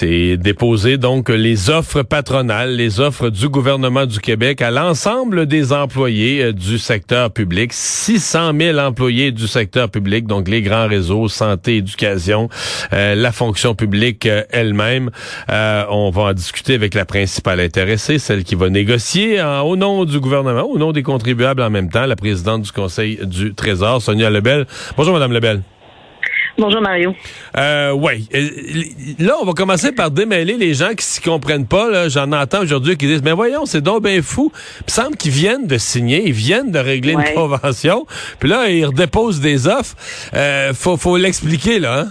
C'est déposer donc les offres patronales, les offres du gouvernement du Québec à l'ensemble des employés euh, du secteur public. 600 000 employés du secteur public, donc les grands réseaux, santé, éducation, euh, la fonction publique euh, elle-même. on va en discuter avec la principale intéressée, celle qui va négocier au nom du gouvernement, au nom des contribuables en même temps, la présidente du Conseil du Trésor, Sonia Lebel. Bonjour, Madame Lebel. Bonjour Mario. Euh, oui. Euh, là, on va commencer par démêler les gens qui s'y comprennent pas. J'en entends aujourd'hui qui disent, mais voyons, c'est donc bien fou. Il me semble qu'ils viennent de signer, ils viennent de régler une convention. Puis là, ils redéposent des offres. Euh, faut, faut l'expliquer, là. Hein?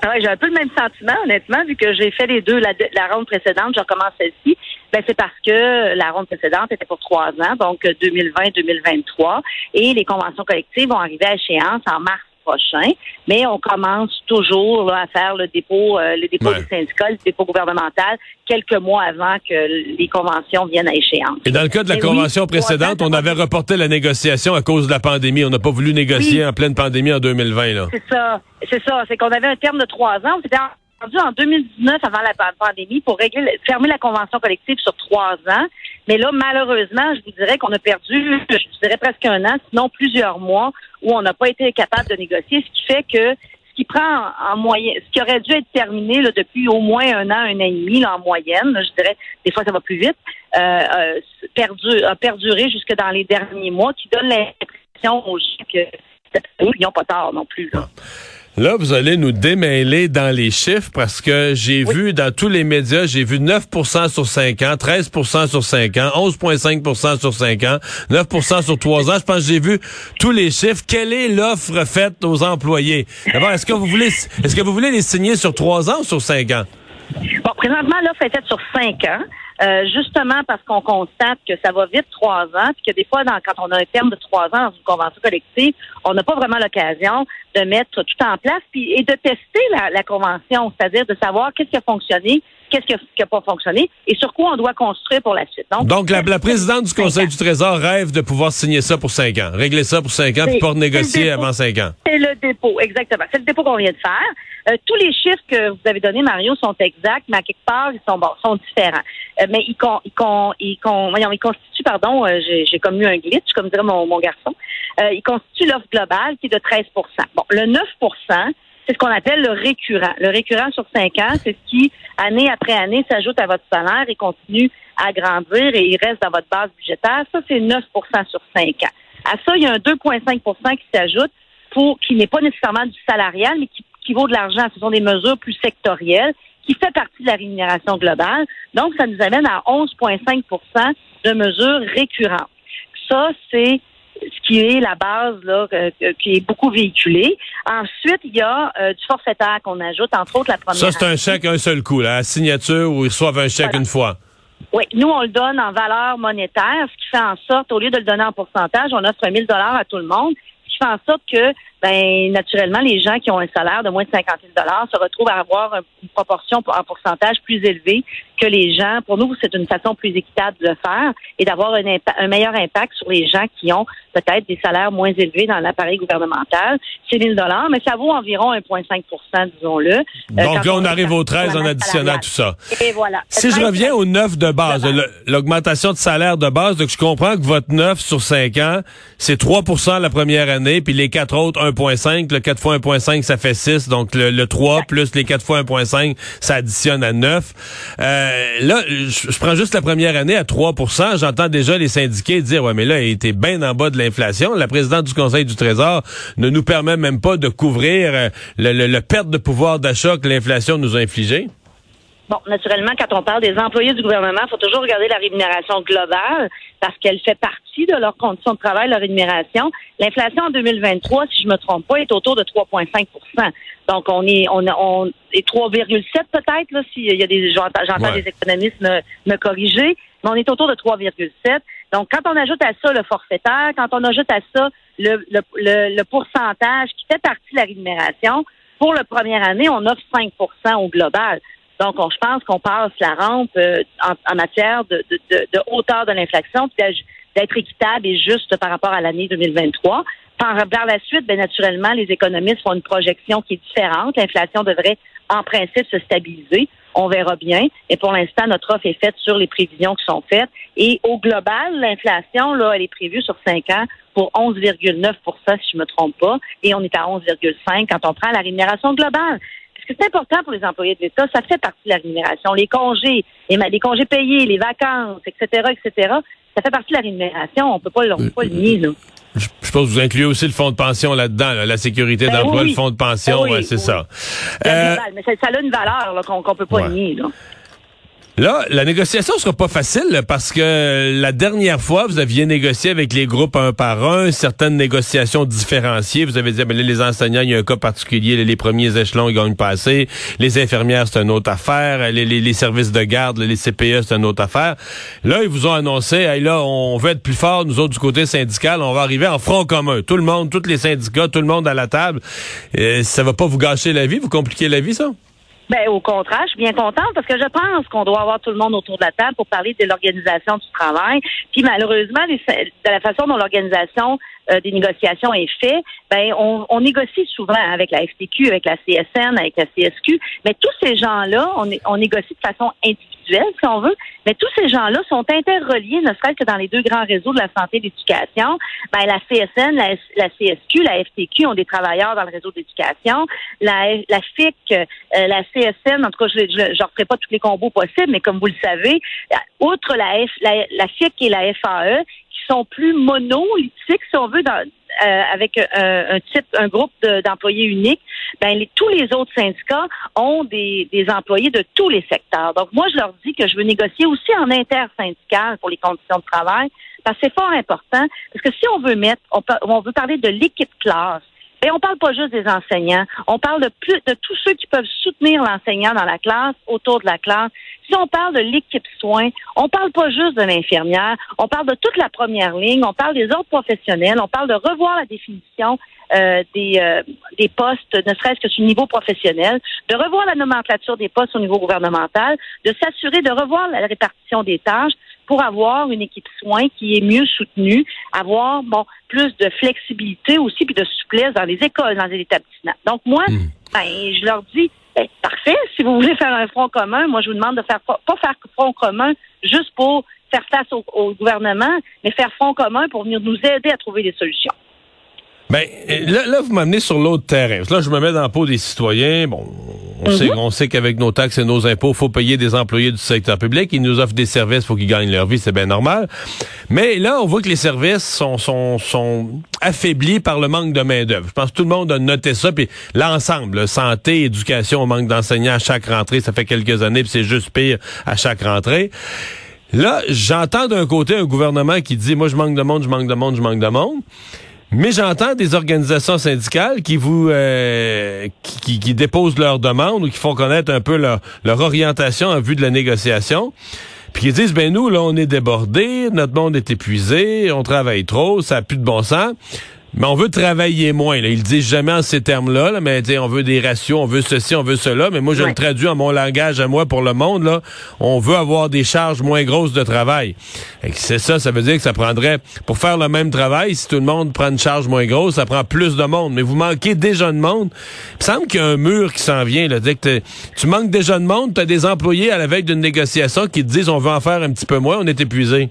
Ah ouais, j'ai un peu le même sentiment, honnêtement, vu que j'ai fait les deux, la, la ronde précédente, je recommence celle-ci. Ben, c'est parce que la ronde précédente était pour trois ans, donc 2020-2023, et les conventions collectives vont arriver à échéance en mars prochain, mais on commence toujours là, à faire le dépôt, euh, le dépôt du syndicat, le dépôt gouvernemental, quelques mois avant que les conventions viennent à échéance. Et dans le cas de la convention précédente, on avait reporté la négociation à cause de la pandémie. On n'a pas voulu négocier en pleine pandémie en 2020. Là. C'est ça. C'est ça. C'est qu'on avait un terme de trois ans. C'était rendu en 2019 avant la pandémie pour régler, fermer la convention collective sur trois ans. Mais là, malheureusement, je vous dirais qu'on a perdu, je dirais presque un an, sinon plusieurs mois, où on n'a pas été capable de négocier, ce qui fait que ce qui prend en moyenne, ce qui aurait dû être terminé là, depuis au moins un an, un an et demi là, en moyenne, je dirais, des fois ça va plus vite, euh, a perduré jusque dans les derniers mois, qui donne l'impression aux gens que ils n'ont pas tard non plus. Là. Là, vous allez nous démêler dans les chiffres parce que j'ai vu dans tous les médias, j'ai vu 9% sur 5 ans, 13% sur 5 ans, 11,5 sur 5 ans, 9% sur 3 ans. Je pense que j'ai vu tous les chiffres. Quelle est l'offre faite aux employés? D'abord, est-ce que vous voulez, est-ce que vous voulez les signer sur 3 ans ou sur 5 ans? Bon, présentement, l'offre est faite sur 5 ans. Euh, justement parce qu'on constate que ça va vite trois ans, puis que des fois, dans, quand on a un terme de trois ans dans une convention collective, on n'a pas vraiment l'occasion de mettre tout en place puis, et de tester la, la convention, c'est-à-dire de savoir qu'est-ce qui a fonctionné, qu'est-ce qui n'a pas fonctionné et sur quoi on doit construire pour la suite. Donc, la, la, présidente du Conseil du Trésor rêve de pouvoir signer ça pour cinq ans, régler ça pour cinq ans, puis pas négocier avant cinq ans. C'est le dépôt, exactement. C'est le dépôt qu'on vient de faire. Euh, tous les chiffres que vous avez donnés, Mario, sont exacts, mais à quelque part, ils sont, bon, sont différents. Euh, mais ils, con, ils, con, ils, con, voyons, ils constituent, pardon, euh, j'ai comme eu un glitch, comme dirait mon, mon garçon, ils constituent l'offre globale qui est de 13 Bon, le 9 c'est ce qu'on appelle le récurrent. Le récurrent sur cinq ans, c'est ce qui, année après année, s'ajoute à votre salaire et continue à grandir et il reste dans votre base budgétaire. Ça, c'est 9% sur cinq ans. À ça, il y a un 2,5% qui s'ajoute pour qui n'est pas nécessairement du salarial, mais qui, vaut de l'argent. Ce sont des mesures plus sectorielles qui fait partie de la rémunération globale. Donc, ça nous amène à 11,5% de mesures récurrentes. Ça, c'est ce qui est la base là, qui est beaucoup véhiculée. Ensuite, il y a euh, du forfaitaire qu'on ajoute, entre autres la première. Ça, c'est un chèque un seul coup, la signature où ils reçoivent un chèque une fois. Oui, nous, on le donne en valeur monétaire, ce qui fait en sorte, au lieu de le donner en pourcentage, on offre 1000 dollars à tout le monde, ce qui fait en sorte que ben naturellement, les gens qui ont un salaire de moins de 50 000 se retrouvent à avoir une proportion en pourcentage plus élevée que les gens. Pour nous, c'est une façon plus équitable de le faire et d'avoir un, un, meilleur impact sur les gens qui ont peut-être des salaires moins élevés dans l'appareil gouvernemental. C'est 1000 dollars, mais ça vaut environ 1,5% disons-le. Euh, Donc là, on, arrive au 13 en additionnant tout ça. Et voilà. Si je reviens au 9 de base, l'augmentation de salaire de base, donc je comprends que votre 9 sur 5 ans, c'est 3% la première année, puis les quatre autres, 1.5. Le 4 fois 1.5, ça fait 6. Donc, le, 3 plus les 4 fois 1.5, ça additionne à 9. Euh, là, je, prends juste la première année à 3% J'entends déjà les syndiqués dire, ouais, mais là, il était bien en bas de l'inflation. La présidente du Conseil du Trésor ne nous permet même pas de couvrir euh, le, le perte de pouvoir d'achat que l'inflation nous a infligé. Bon, naturellement, quand on parle des employés du gouvernement, il faut toujours regarder la rémunération globale parce qu'elle fait partie de leurs conditions de travail, leur rémunération. L'inflation en 2023, si je me trompe pas, est autour de 3,5% Donc, on est on, on est 3,7 peut-être, là, s'il y a des j'entends des économistes me, me corriger, mais on est autour de 3,7. Donc, quand on ajoute à ça le forfaitaire, quand on ajoute à ça le, le, le, pourcentage qui fait partie de la rémunération, pour la première année, on offre 5% au global. Donc, on, je pense qu'on passe la rampe euh, en, matière de, de, de, hauteur de l'inflation, puis d'être équitable et juste par rapport à l'année 2023. Par, par la suite, bien naturellement, les économistes font une projection qui est différente. L'inflation devrait, en principe, se stabiliser. On verra bien. Et pour l'instant, notre offre est faite sur les prévisions qui sont faites. Et au global, l'inflation, là, elle est prévue sur cinq ans pour 11,9% si je me trompe pas. Et on est à 11,5 quand on prend la rémunération globale c'est important pour les employés de l'État. Ça fait partie de la rémunération. Les congés, les, congés payés, les vacances, etc., etc., ça fait partie de la rémunération. On peut pas, peut pas le nier, là. Je, pense que vous incluez aussi le fonds de pension là-dedans, la sécurité ben d'emploi, le fonds de pension, ben c'est ça. Euh, mais ça, a une valeur qu'on ne peut pas nier. Là. Là, la négociation sera pas facile parce que la dernière fois, vous aviez négocié avec les groupes un par un, certaines négociations différenciées. Vous avez dit, ben les enseignants, il y a un cas particulier, les premiers échelons, ils gagnent pas assez. Les infirmières, c'est une autre affaire. Les, services de garde, les CPE, c'est une autre affaire. Là, ils vous ont annoncé, hey, là, on veut être plus fort, nous autres, du côté syndical, on va arriver en front commun. Tout le monde, tous les syndicats, tout le monde à la table. Et ça va pas vous gâcher la vie, vous compliquer la vie, ça? Ben, au contraire, je suis bien contente parce que je pense qu'on doit avoir tout le monde autour de la table pour parler de l'organisation du travail. Puis malheureusement, de la façon dont l'organisation euh, des négociations est faite, ben on, négocie souvent avec la FTQ, avec la CSN, avec la CSQ, mais tous ces gens-là, on, on négocie de façon individuelle si on veut, mais tous ces gens-là sont interreliés, ne serait-ce que dans les deux grands réseaux de la santé et l'éducation. Ben, la CSN, la, CSQ, la FTQ ont des travailleurs dans le réseau d'éducation. La, la FIC, euh, la CSN, en tout cas, je ne referai pas tous les combos possibles, mais comme vous le savez, outre la, la, FIC et la FAE, qui sont plus monolithiques, si on veut, dans, euh, avec euh, un type, un groupe d'employés uniques, ben tous les autres syndicats ont des, des employés de tous les secteurs. Donc moi, je leur dis que je veux négocier aussi en intersyndical pour les conditions de travail, parce que c'est fort important. Parce que si on veut mettre, on, on veut parler de l'équipe classe. Et on parle pas juste des enseignants, on parle de plus de tous ceux qui peuvent soutenir l'enseignant dans la classe, autour de la classe. Si on parle de l'équipe soins, on parle pas juste de l'infirmière, on parle de toute la première ligne, on parle des autres professionnels, on parle de revoir la définition euh, des, euh, des postes, ne serait-ce que sur le niveau professionnel, de revoir la nomenclature des postes au niveau gouvernemental, de s'assurer de revoir la répartition des tâches pour avoir une équipe soins qui est mieux soutenue, avoir bon plus de flexibilité aussi puis de souplesse dans les écoles, dans les établissements. Donc moi, hmm. ben, je leur dis ben, parfait, si vous voulez faire un front commun, moi je vous demande de faire pas, faire front commun juste pour faire face au gouvernement, mais faire front commun pour venir nous aider à trouver des solutions. Ben, là, là vous m'amenez sur l'autre terrain. Là, je me mets dans la peau des citoyens. Bon, on sait, mhm. on sait qu'avec nos taxes et nos impôts, faut payer des employés du secteur public. Ils nous offrent des services, faut qu'ils gagnent leur vie, c'est bien normal. Mais là, on voit que les services sont, sont, sont affaiblis par le manque de main d'œuvre. Je pense que tout le monde a noté ça. Puis l'ensemble, santé, éducation, manque d'enseignants à chaque rentrée, ça fait quelques années, puis c'est juste pire à chaque rentrée. Là, j'entends d'un côté un gouvernement qui dit, moi, je manque de monde, je manque de monde, je manque de monde. Mais j'entends des organisations syndicales qui vous euh, qui, déposent leurs demandes ou qui font connaître un peu leur, leur orientation en vue de la négociation. Puis qui disent ben nous là on est débordés, notre monde est épuisé, on travaille trop, ça a plus de bon sens. Mais on veut travailler moins. Là. Ils le disent jamais en ces termes-là, là, mais on veut des ratios, on veut ceci, on veut cela. Mais moi, je le traduis en mon langage à moi pour le monde. Là. On veut avoir des charges moins grosses de travail. C'est ça, ça veut dire que ça prendrait, pour faire le même travail, si tout le monde prend une charge moins grosse, ça prend plus de monde. Mais vous manquez déjà de monde. Il me semble qu'il y a un mur qui s'en vient. Là. Que tu manques déjà de monde, tu as des employés à la veille d'une négociation qui te disent on veut en faire un petit peu moins, on est épuisé.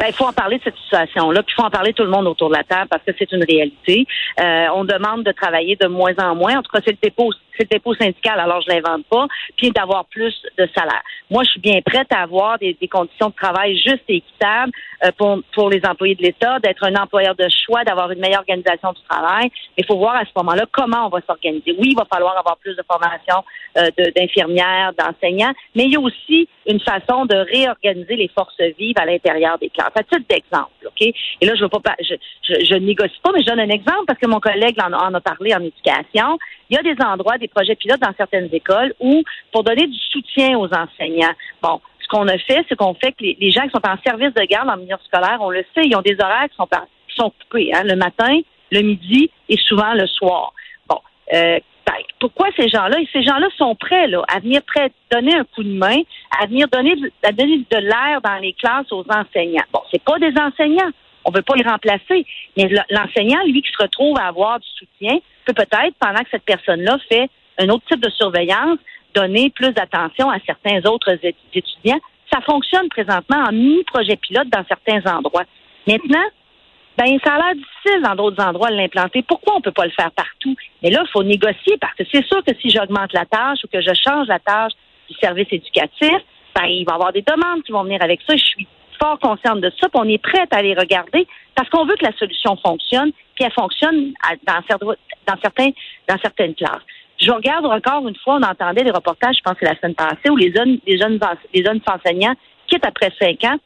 Ben, il faut en parler de cette situation-là, puis il faut en parler tout le monde autour de la table parce que c'est une réalité. Euh, on demande de travailler de moins en moins. En tout cas, c'est le dépôt c'est le dépôt syndical, alors je l'invente pas, puis d'avoir plus de salaire. Moi, je suis bien prête à avoir des, conditions de travail justes et équitables euh, pour, pour les employés de l'État, d'être un employeur de choix, d'avoir une meilleure organisation du travail. Mais il faut voir à ce moment-là comment on va s'organiser. Oui, il va falloir avoir plus de formation euh, d'infirmières, d'enseignants, mais il y a aussi une façon de réorganiser les forces vives à l'intérieur des classes. À titre d'exemple, OK? Et là, je veux pas, je, je, je, négocie pas, mais je donne un exemple parce que mon collègue en a parlé en éducation. Il y a des endroits, des projets pilotes dans certaines écoles où, pour donner du soutien aux enseignants, bon, ce qu'on a fait, c'est qu'on fait que les, gens qui sont en service de garde en milieu scolaire, on le sait, ils ont des horaires qui sont, qui sont coupés, hein, le matin, le midi et souvent le soir. Bon, euh, peut-être. Pourquoi ces gens-là? Ces gens-là sont prêts là, à venir donner un coup de main, à venir donner, donner de l'air dans les classes aux enseignants? Bon, c'est pas des enseignants. On veut pas les remplacer. Mais l'enseignant, lui, qui se retrouve à avoir du soutien, peut peut-être, pendant que cette personne-là fait un autre type de surveillance, donner plus d'attention à certains autres étudiants. Ça fonctionne présentement en mini-projet pilote dans certains endroits. Maintenant, ben, ça a l'air difficile dans d'autres endroits de l'implanter. Pourquoi on ne peut pas le faire partout? Mais là, il faut négocier parce que c'est sûr que si j'augmente la tâche ou que je change la tâche du service éducatif, ben, il va y avoir des demandes qui vont venir avec ça. Je suis fort de ça, puis on est prête à les regarder parce qu'on veut que la solution fonctionne, puis elle fonctionne dans, certains, dans certaines classes. Je regarde encore une fois, on entendait des reportages, je pense que la semaine passée, où les jeunes, les jeunes, les jeunes enseignants quittent après cinq ans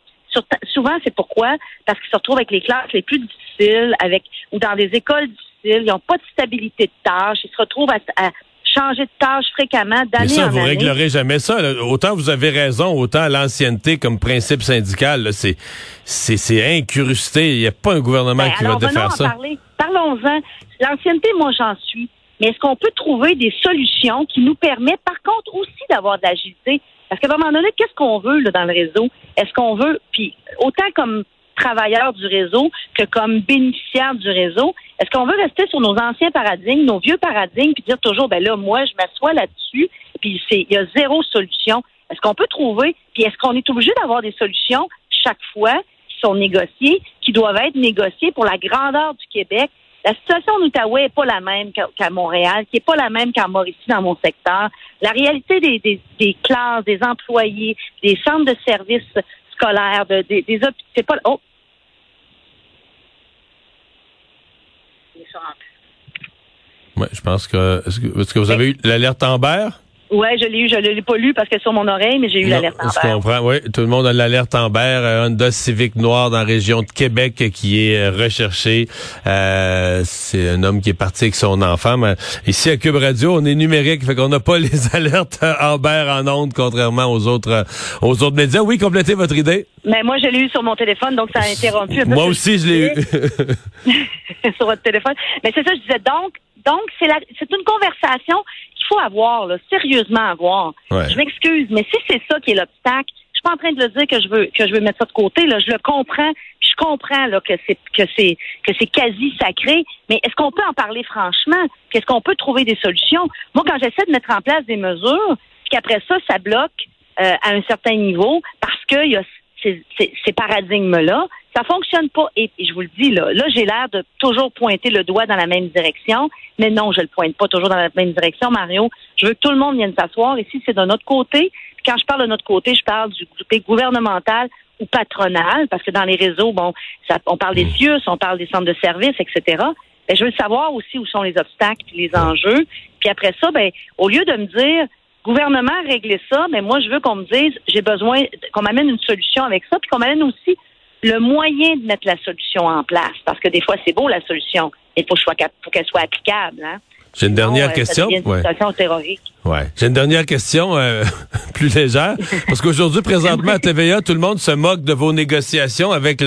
souvent, c'est pourquoi? Parce qu'ils se retrouvent avec les classes les plus difficiles, avec ou dans des écoles difficiles, ils n'ont pas de stabilité de tâche, ils se retrouvent à, changer de tâche fréquemment d'année en année. ça, vous réglerez jamais ça. Autant vous avez raison, autant l'ancienneté comme principe syndical, c'est c'est incrusté. Il n'y a pas un gouvernement ben, qui va défaire ça. Parlons-en. L'ancienneté, moi, j'en suis. Mais est-ce qu'on peut trouver des solutions qui nous permettent, par contre, aussi d'avoir de l'agilité? Parce qu'à un moment donné, qu'est-ce qu'on veut là, dans le réseau? Est-ce qu'on veut, puis autant comme travailleur du réseau que comme bénéficiaire du réseau, est-ce qu'on veut rester sur nos anciens paradigmes, nos vieux paradigmes, puis dire toujours, ben là, moi, je m'assois là-dessus, puis il y a zéro solution. Est-ce qu'on peut trouver, puis est-ce qu'on est obligé d'avoir des solutions chaque fois qui sont négociées, qui doivent être négociées pour la grandeur du Québec, la situation en Outaouais n'est pas la même qu'à Montréal, qui n'est pas la même qu'en Mauricie dans mon secteur. La réalité des, des, des, classes, des employés, des centres de services scolaires, de, des, des c'est pas. Oh. Oui, je pense que. Est-ce que, est-ce que vous avez eu l'alerte Amber? Oui, je l'ai eu. Je ne l'ai pas lu parce que sur mon oreille, mais j'ai eu l'alerte Amber. Je comprends. Oui, tout le monde a l'alerte Amber. Un Honda Civic noir dans la région de Québec qui est euh, recherché. Euh, c'est un homme qui est parti avec son enfant. Mais ici à Cube Radio, on est numérique, fait qu'on n'a pas les alertes Amber en ondes, contrairement aux autres euh, aux autres médias. Oui, complétez votre idée. Mais moi, je l'ai eu sur mon téléphone, donc ça a interrompu un peu. Moi aussi, je l'ai eu. sur votre téléphone. Mais c'est ça, je disais donc. Donc, c'est c'est une conversation faut avoir, là, sérieusement avoir. Je m'excuse, mais si c'est ça qui est l'obstacle, je suis pas en train de le dire que je veux que je veux mettre ça de côté. Là, je le comprends. Je comprends là, que c'est que c'est que c'est quasi sacré. Mais est-ce qu'on peut en parler franchement? Est-ce qu'on peut trouver des solutions? Moi, quand j'essaie de mettre en place des mesures, puis qu'après ça, ça bloque euh, à un certain niveau parce qu'il y a ces, ces paradigmes-là, ça fonctionne pas. Et, je vous le dis, là, là j'ai l'air de toujours pointer le doigt dans la même direction. Mais non, je le pointe pas toujours dans la même direction, Mario. Je veux que tout le monde vienne s'asseoir. Ici, c'est de notre côté. quand je parle de notre côté, je parle du côté gouvernemental ou patronal, parce que dans les réseaux, bon, ça, on parle des CIUS, on parle des centres de services, etc. Ben, je veux savoir aussi où sont les obstacles, les enjeux. Puis après ça, ben, au lieu de me dire gouvernement régler ça, mais ben, moi je veux qu'on me dise j'ai besoin qu'on m'amène une solution avec ça, puis qu'on m'amène aussi le moyen de mettre la solution en place. Parce que des fois, c'est beau la solution, il faut, qu'elle soit applicable. Hein. J'ai une dernière euh, question. Une ouais. Ouais. J'ai une dernière question euh, plus légère parce qu'aujourd'hui présentement à TVA tout le monde se moque de vos négociations avec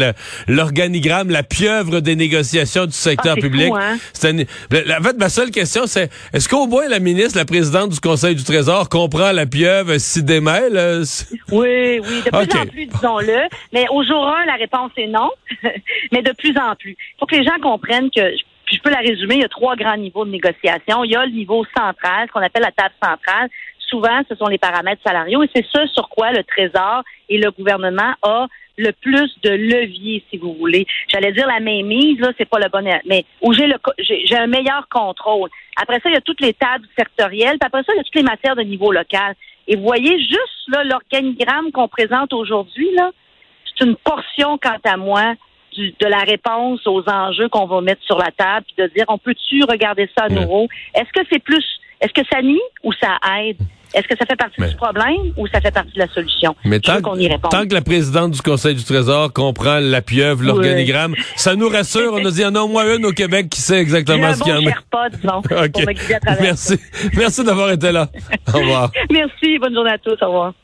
l'organigramme la pieuvre des négociations du secteur ah, public. hein? En fait ma seule question c'est est-ce qu'au moins la ministre la présidente du Conseil du Trésor comprend la pieuvre s'y démêle Oui, oui, de plus en plus disons-le, mais au jour 1 la réponse est non, mais de plus en plus. Il faut que les gens comprennent que puis je peux la résumer, il y a trois grands niveaux de négociation. Il y a le niveau central, ce qu'on appelle la table centrale. Souvent, ce sont les paramètres salariaux et c'est ce sur quoi le Trésor et le gouvernement a le plus de levier, si vous voulez. J'allais dire la mainmise, là, c'est pas le bon, mais où j'ai le, j'ai un meilleur contrôle. Après ça, il y a toutes les tables sectorielles, puis après ça, il y a toutes les matières de niveau local. Et vous voyez juste là l'organigramme qu'on présente aujourd'hui là, c'est une portion, quant à moi, de la réponse aux enjeux qu'on va mettre sur la table, puis de dire on peut-tu regarder ça à nouveau? Est-ce que c'est plus est-ce que ça nuit ou ça aide? Est-ce que ça fait partie du problème ou ça fait partie de la solution? Mais tant, tant que la présidente du Conseil du Trésor comprend la pieuvre, l'organigramme, ça nous rassure. On a dit, il y en a au moins une au Québec qui sait exactement ce qu'il y en a. Merci. Merci d'avoir été là. Au revoir. Merci. Bonne journée à tous. Au revoir.